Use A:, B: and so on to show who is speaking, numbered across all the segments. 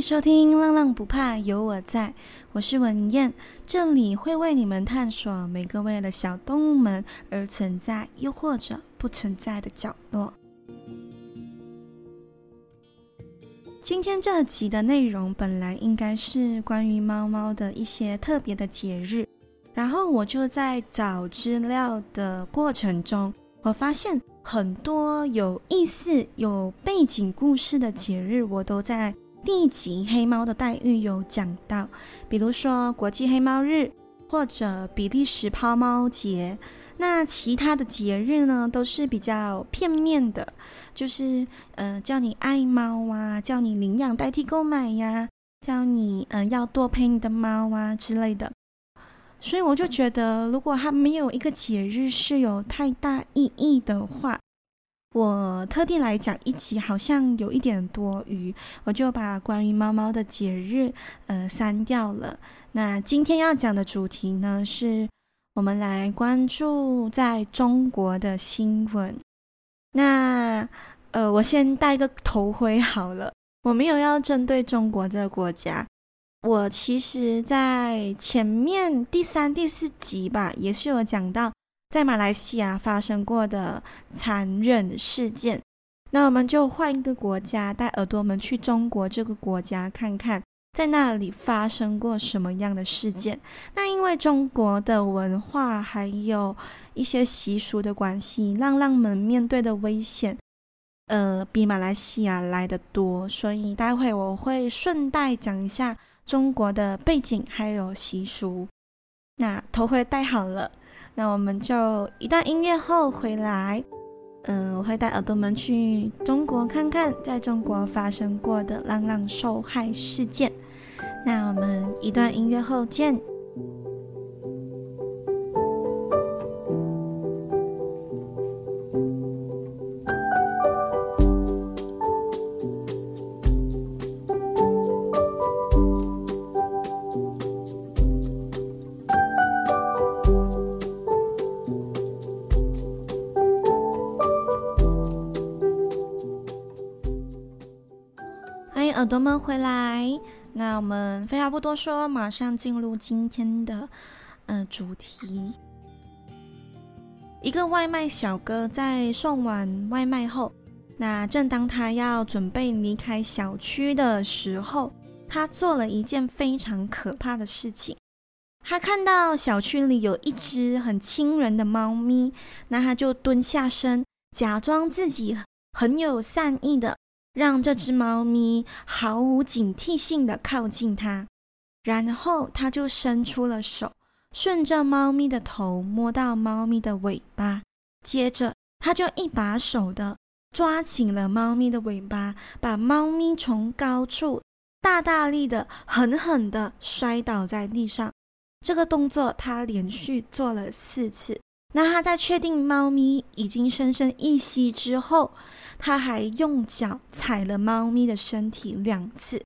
A: 收听《浪浪不怕有我在》，我是文燕，这里会为你们探索每个为了小动物们而存在，又或者不存在的角落。今天这集的内容本来应该是关于猫猫的一些特别的节日，然后我就在找资料的过程中，我发现很多有意思、有背景故事的节日，我都在。第一集黑猫的待遇有讲到，比如说国际黑猫日或者比利时抛猫节。那其他的节日呢，都是比较片面的，就是呃叫你爱猫啊，叫你领养代替购买呀，叫你呃要多陪你的猫啊之类的。所以我就觉得，如果它没有一个节日是有太大意义的话。我特地来讲一集，好像有一点多余，我就把关于猫猫的节日，呃，删掉了。那今天要讲的主题呢，是我们来关注在中国的新闻。那，呃，我先戴个头盔好了，我没有要针对中国这个国家。我其实，在前面第三、第四集吧，也是有讲到。在马来西亚发生过的残忍事件，那我们就换一个国家，带耳朵们去中国这个国家看看，在那里发生过什么样的事件。那因为中国的文化还有一些习俗的关系，浪浪们面对的危险，呃，比马来西亚来得多，所以待会我会顺带讲一下中国的背景还有习俗。那头盔戴好了。那我们就一段音乐后回来，嗯，我会带耳朵们去中国看看，在中国发生过的浪浪受害事件。那我们一段音乐后见。我们回来，那我们废话不多说，马上进入今天的呃主题。一个外卖小哥在送完外卖后，那正当他要准备离开小区的时候，他做了一件非常可怕的事情。他看到小区里有一只很亲人的猫咪，那他就蹲下身，假装自己很有善意的。让这只猫咪毫无警惕性的靠近它，然后他就伸出了手，顺着猫咪的头摸到猫咪的尾巴，接着他就一把手的抓紧了猫咪的尾巴，把猫咪从高处大大力的、狠狠的摔倒在地上。这个动作他连续做了四次。那他在确定猫咪已经深深一吸之后，他还用脚踩了猫咪的身体两次。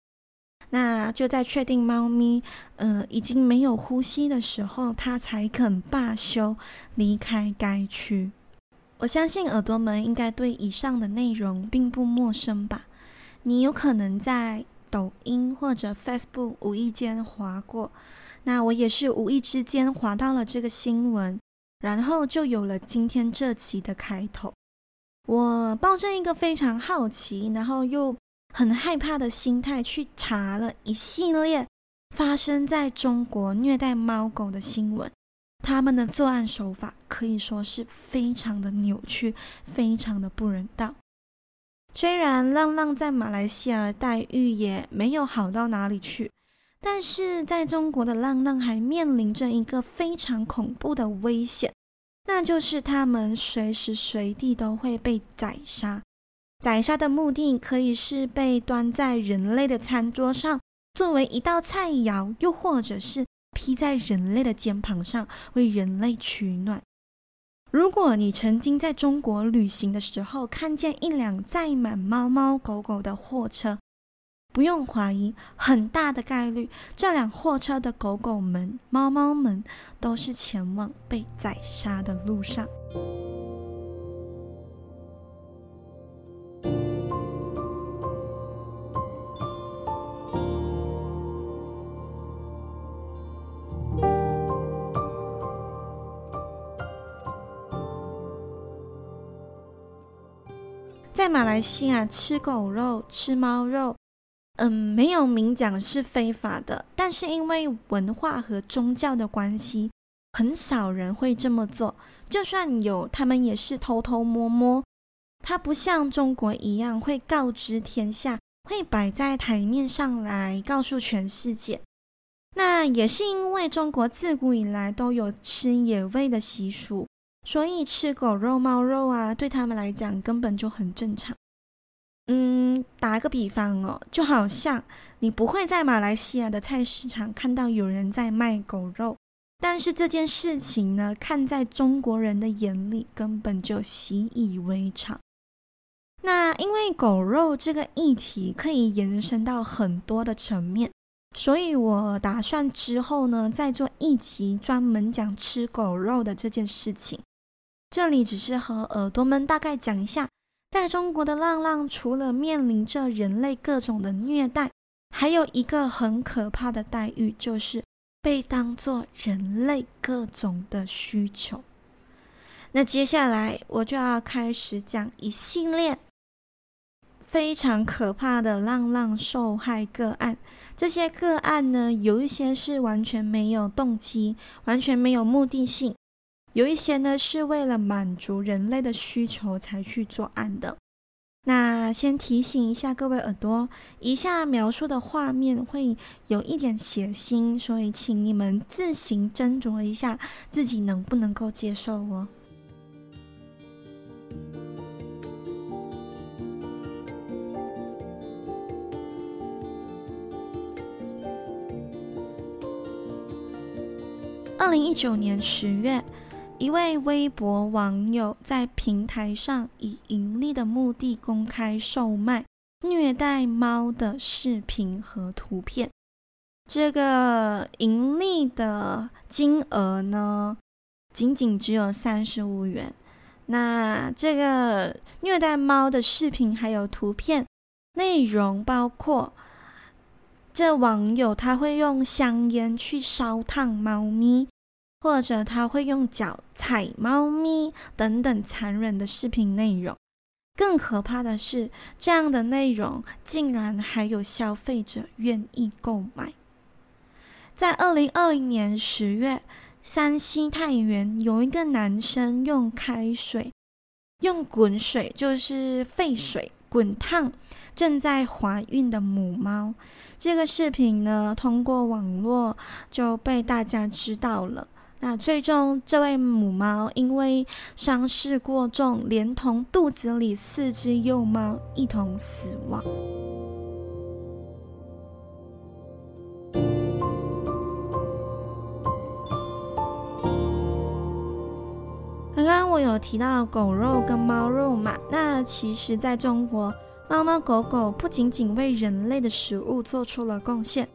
A: 那就在确定猫咪呃已经没有呼吸的时候，他才肯罢休离开该区。我相信耳朵们应该对以上的内容并不陌生吧？你有可能在抖音或者 Facebook 无意间滑过，那我也是无意之间滑到了这个新闻。然后就有了今天这期的开头。我抱着一个非常好奇，然后又很害怕的心态去查了一系列发生在中国虐待猫狗的新闻。他们的作案手法可以说是非常的扭曲，非常的不人道。虽然浪浪在马来西亚的待遇也没有好到哪里去。但是在中国的浪浪还面临着一个非常恐怖的危险，那就是他们随时随地都会被宰杀。宰杀的目的可以是被端在人类的餐桌上作为一道菜肴，又或者是披在人类的肩膀上为人类取暖。如果你曾经在中国旅行的时候看见一辆载满猫猫狗狗的货车，不用怀疑很大的概率这辆货车的狗狗们猫猫们都是前往被宰杀的路上。在马来西亚吃狗肉吃猫肉嗯，没有明讲是非法的，但是因为文化和宗教的关系，很少人会这么做。就算有，他们也是偷偷摸摸。它不像中国一样会告知天下，会摆在台面上来告诉全世界。那也是因为中国自古以来都有吃野味的习俗。所以吃狗肉、猫肉啊，对他们来讲根本就很正常。嗯，打个比方哦，就好像你不会在马来西亚的菜市场看到有人在卖狗肉，但是这件事情呢，看在中国人的眼里，根本就习以为常。那因为狗肉这个议题可以延伸到很多的层面，所以我打算之后呢，再做一集专门讲吃狗肉的这件事情。这里只是和耳朵们大概讲一下，在中国的浪浪除了面临着人类各种的虐待，还有一个很可怕的待遇，就是被当作人类各种的需求。那接下来我就要开始讲一系列非常可怕的浪浪受害个案。这些个案呢，有一些是完全没有动机，完全没有目的性。有一些呢，是为了满足人类的需求才去作案的。那先提醒一下各位耳朵，以下描述的画面会有一点血腥，所以请你们自行斟酌一下自己能不能够接受哦。二零一九年十月。一位微博网友在平台上以盈利的目的公开售卖虐待猫的视频和图片。这个盈利的金额呢，仅仅只有三十五元。那这个虐待猫的视频还有图片内容包括，这网友他会用香烟去烧烫猫咪。或者他会用脚踩猫咪等等残忍的视频内容，更可怕的是，这样的内容竟然还有消费者愿意购买。在二零二零年十月，山西太原有一个男生用开水、用滚水，就是沸水滚烫正在怀孕的母猫。这个视频呢，通过网络就被大家知道了。那最终，这位母猫因为伤势过重，连同肚子里四只幼猫一同死亡。刚刚我有提到狗肉跟猫肉嘛，那其实在中国，猫猫狗狗不仅仅为人类的食物做出了贡献，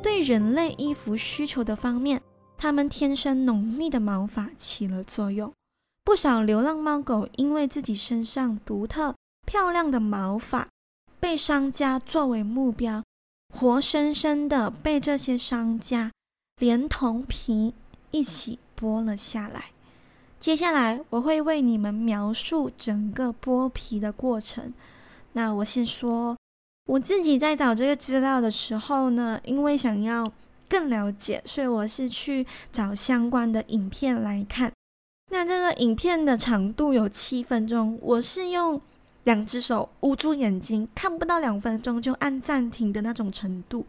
A: 对人类衣服需求的方面。它们天生浓密的毛发起了作用，不少流浪猫狗因为自己身上独特漂亮的毛发，被商家作为目标，活生生的被这些商家连同皮一起剥了下来。接下来我会为你们描述整个剥皮的过程。那我先说，我自己在找这个资料的时候呢，因为想要。更了解，所以我是去找相关的影片来看。那这个影片的长度有七分钟，我是用两只手捂住眼睛，看不到两分钟就按暂停的那种程度。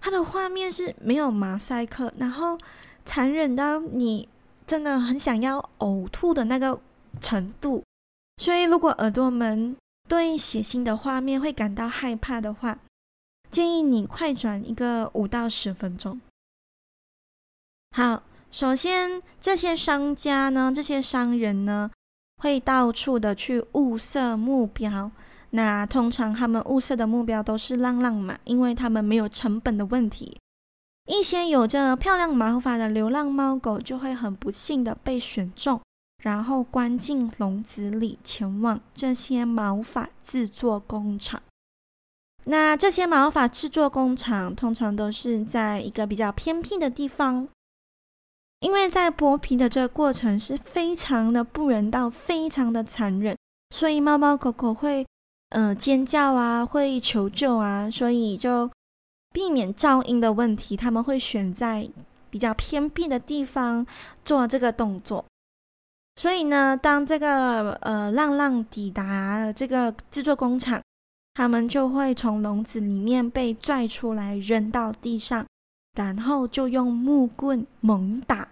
A: 它的画面是没有马赛克，然后残忍到你真的很想要呕吐的那个程度。所以，如果耳朵们对血腥的画面会感到害怕的话，建议你快转一个五到十分钟。好，首先这些商家呢，这些商人呢，会到处的去物色目标。那通常他们物色的目标都是浪浪嘛，因为他们没有成本的问题。一些有着漂亮毛发的流浪猫狗就会很不幸的被选中，然后关进笼子里，前往这些毛发制作工厂。那这些毛发制作工厂通常都是在一个比较偏僻的地方，因为在剥皮的这个过程是非常的不人道、非常的残忍，所以猫猫狗狗会呃尖叫啊，会求救啊，所以就避免噪音的问题，他们会选在比较偏僻的地方做这个动作。所以呢，当这个呃浪浪抵达这个制作工厂，他们就会从笼子里面被拽出来，扔到地上，然后就用木棍猛打，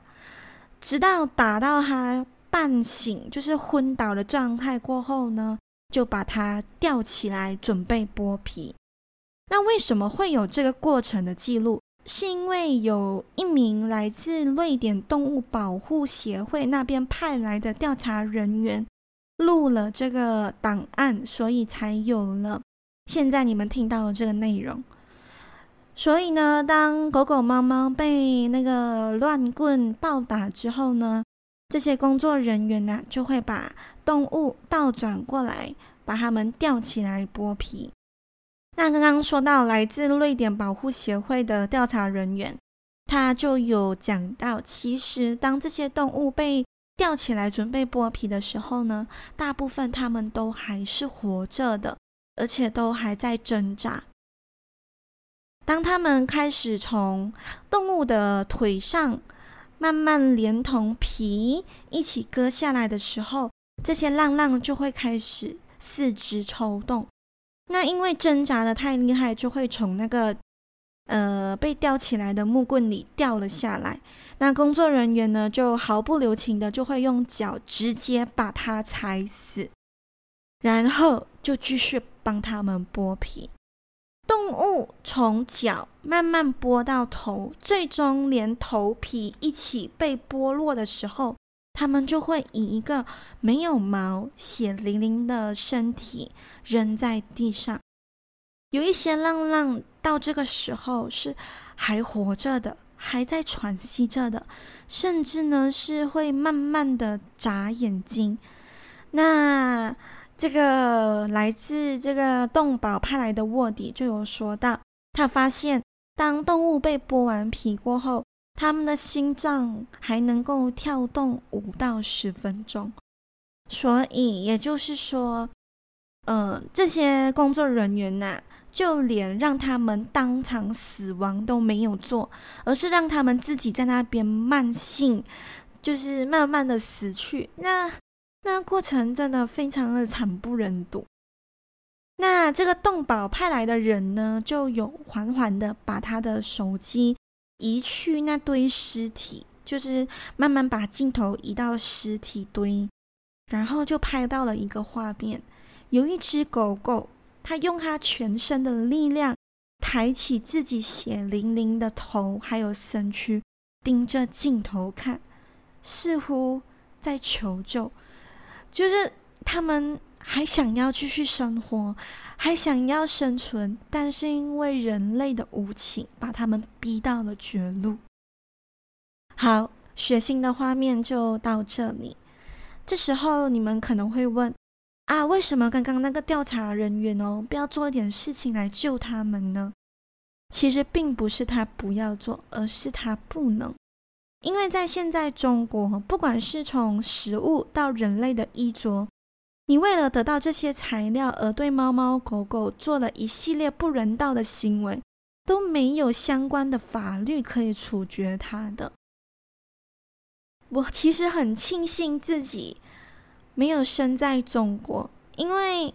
A: 直到打到他半醒，就是昏倒的状态过后呢，就把它吊起来，准备剥皮。那为什么会有这个过程的记录？是因为有一名来自瑞典动物保护协会那边派来的调查人员录了这个档案，所以才有了现在你们听到的这个内容。所以呢，当狗狗、猫猫被那个乱棍暴打之后呢，这些工作人员呢就会把动物倒转过来，把它们吊起来剥皮。那刚刚说到来自瑞典保护协会的调查人员，他就有讲到，其实当这些动物被吊起来准备剥皮的时候呢，大部分他们都还是活着的，而且都还在挣扎。当他们开始从动物的腿上慢慢连同皮一起割下来的时候，这些浪浪就会开始四肢抽动。那因为挣扎得太厉害，就会从那个呃被吊起来的木棍里掉了下来。那工作人员呢，就毫不留情的就会用脚直接把它踩死，然后就继续帮他们剥皮。动物从脚慢慢剥到头，最终连头皮一起被剥落的时候。他们就会以一个没有毛、血淋淋的身体扔在地上。有一些浪浪到这个时候是还活着的，还在喘息着的，甚至呢是会慢慢的眨眼睛。那这个来自这个动保派来的卧底就有说到，他发现当动物被剥完皮过后。他们的心脏还能够跳动五到十分钟，所以也就是说，呃，这些工作人员呐、啊，就连让他们当场死亡都没有做，而是让他们自己在那边慢性，就是慢慢的死去。那那过程真的非常的惨不忍睹。那这个动保派来的人呢，就有缓缓的把他的手机。移去那堆尸体，就是慢慢把镜头移到尸体堆，然后就拍到了一个画面，有一只狗狗，它用它全身的力量抬起自己血淋淋的头，还有身躯，盯着镜头看，似乎在求救，就是他们。还想要继续生活，还想要生存，但是因为人类的无情，把他们逼到了绝路。好，血腥的画面就到这里。这时候你们可能会问：啊，为什么刚刚那个调查人员哦，不要做一点事情来救他们呢？其实并不是他不要做，而是他不能。因为在现在中国，不管是从食物到人类的衣着。你为了得到这些材料而对猫猫狗狗做了一系列不人道的行为，都没有相关的法律可以处决它的。我其实很庆幸自己没有生在中国，因为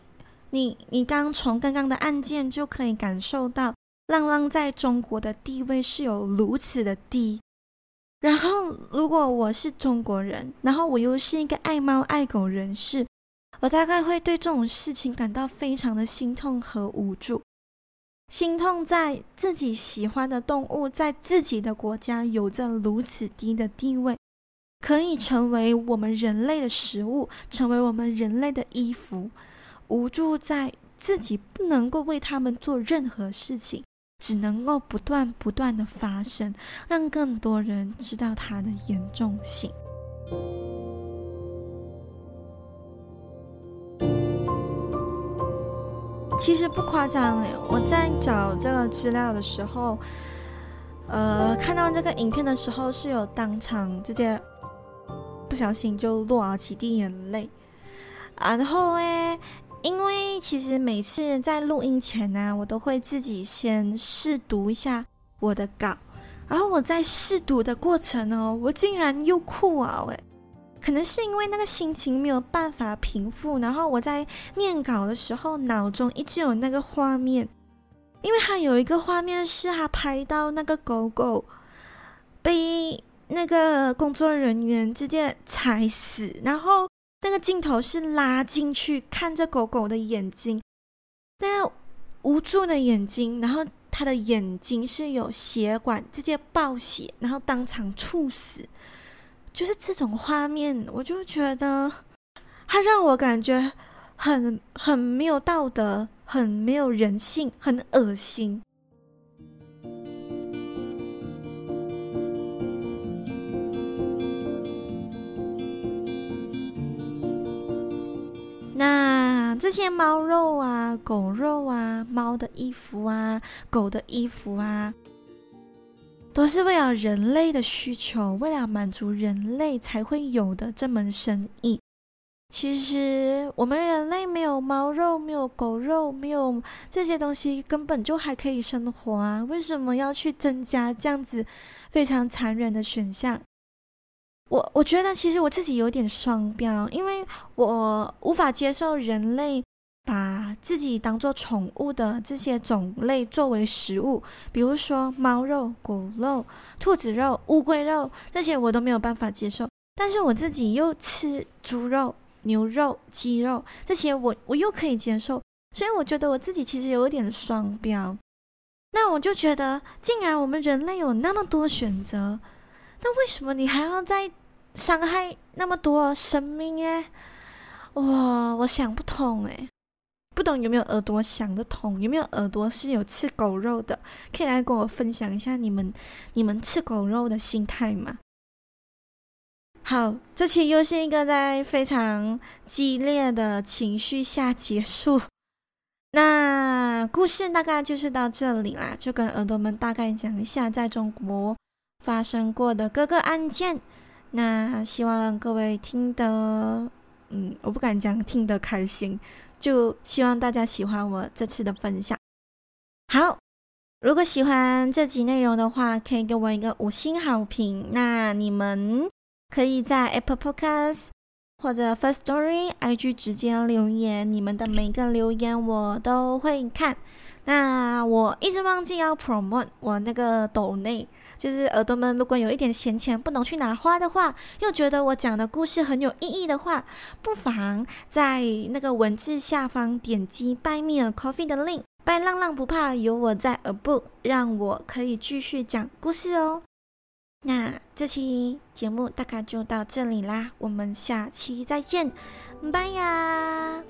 A: 你你刚从刚刚的案件就可以感受到浪浪在中国的地位是有如此的低。然后，如果我是中国人，然后我又是一个爱猫爱狗人士。我大概会对这种事情感到非常的心痛和无助，心痛在自己喜欢的动物在自己的国家有着如此低的地位，可以成为我们人类的食物，成为我们人类的衣服，无助在自己不能够为他们做任何事情，只能够不断不断的发生，让更多人知道它的严重性。其实不夸张，我在找这个资料的时候，呃，看到这个影片的时候是有当场直接不小心就落了几滴眼泪。然后诶，因为其实每次在录音前呢、我都会自己先试读一下我的稿，然后我在试读的过程呢，我竟然又哭啊！喂，可能是因为那个心情没有办法平复，然后我在念稿的时候，脑中一直有那个画面，因为他有一个画面是他拍到那个狗狗被那个工作人员直接踩死，然后。那个镜头是拉进去看着狗狗的眼睛，那个无助的眼睛，然后他的眼睛是有血管直接爆血，然后当场猝死，就是这种画面，我就觉得它让我感觉很很没有道德，很没有人性，很恶心。那这些猫肉啊、狗肉啊、猫的衣服啊、狗的衣服啊，都是为了人类的需求，为了满足人类才会有的这门生意。其实我们人类没有猫肉、没有狗肉、没有这些东西，根本就还可以生活啊！为什么要去增加这样子非常残忍的选项？我我觉得其实我自己有点双标，因为我无法接受人类把自己当做宠物的这些种类作为食物，比如说猫肉、狗肉、兔子肉、乌龟肉这些我都没有办法接受。但是我自己又吃猪肉、牛肉、鸡肉这些我我又可以接受，所以我觉得我自己其实有点双标。那我就觉得，既然我们人类有那么多选择，那为什么你还要在伤害那么多生命哎，哇，我想不通哎，不懂有没有耳朵想得通？有没有耳朵是有吃狗肉的？可以来跟我分享一下你们你们吃狗肉的心态吗？好，这期又是一个在非常激烈的情绪下结束。那故事大概就是到这里啦，就跟耳朵们大概讲一下在中国发生过的各个案件。那希望各位听得，嗯，我不敢讲听得开心，就希望大家喜欢我这次的分享。好，如果喜欢这集内容的话，可以给我一个五星好评。那你们可以在 Apple Podcast 或者 First Story IG 直接留言，你们的每个留言我都会看。那我一直忘记要 promote 我那个抖内。就是耳朵们，如果有一点闲钱不能去哪花的话，又觉得我讲的故事很有意义的话，不妨在那个文字下方点击 Buy Me a Coffee 的 link。拜浪浪不怕，有我在 A Book，让我可以继续讲故事哦。那这期节目大概就到这里啦，我们下期再见，拜呀。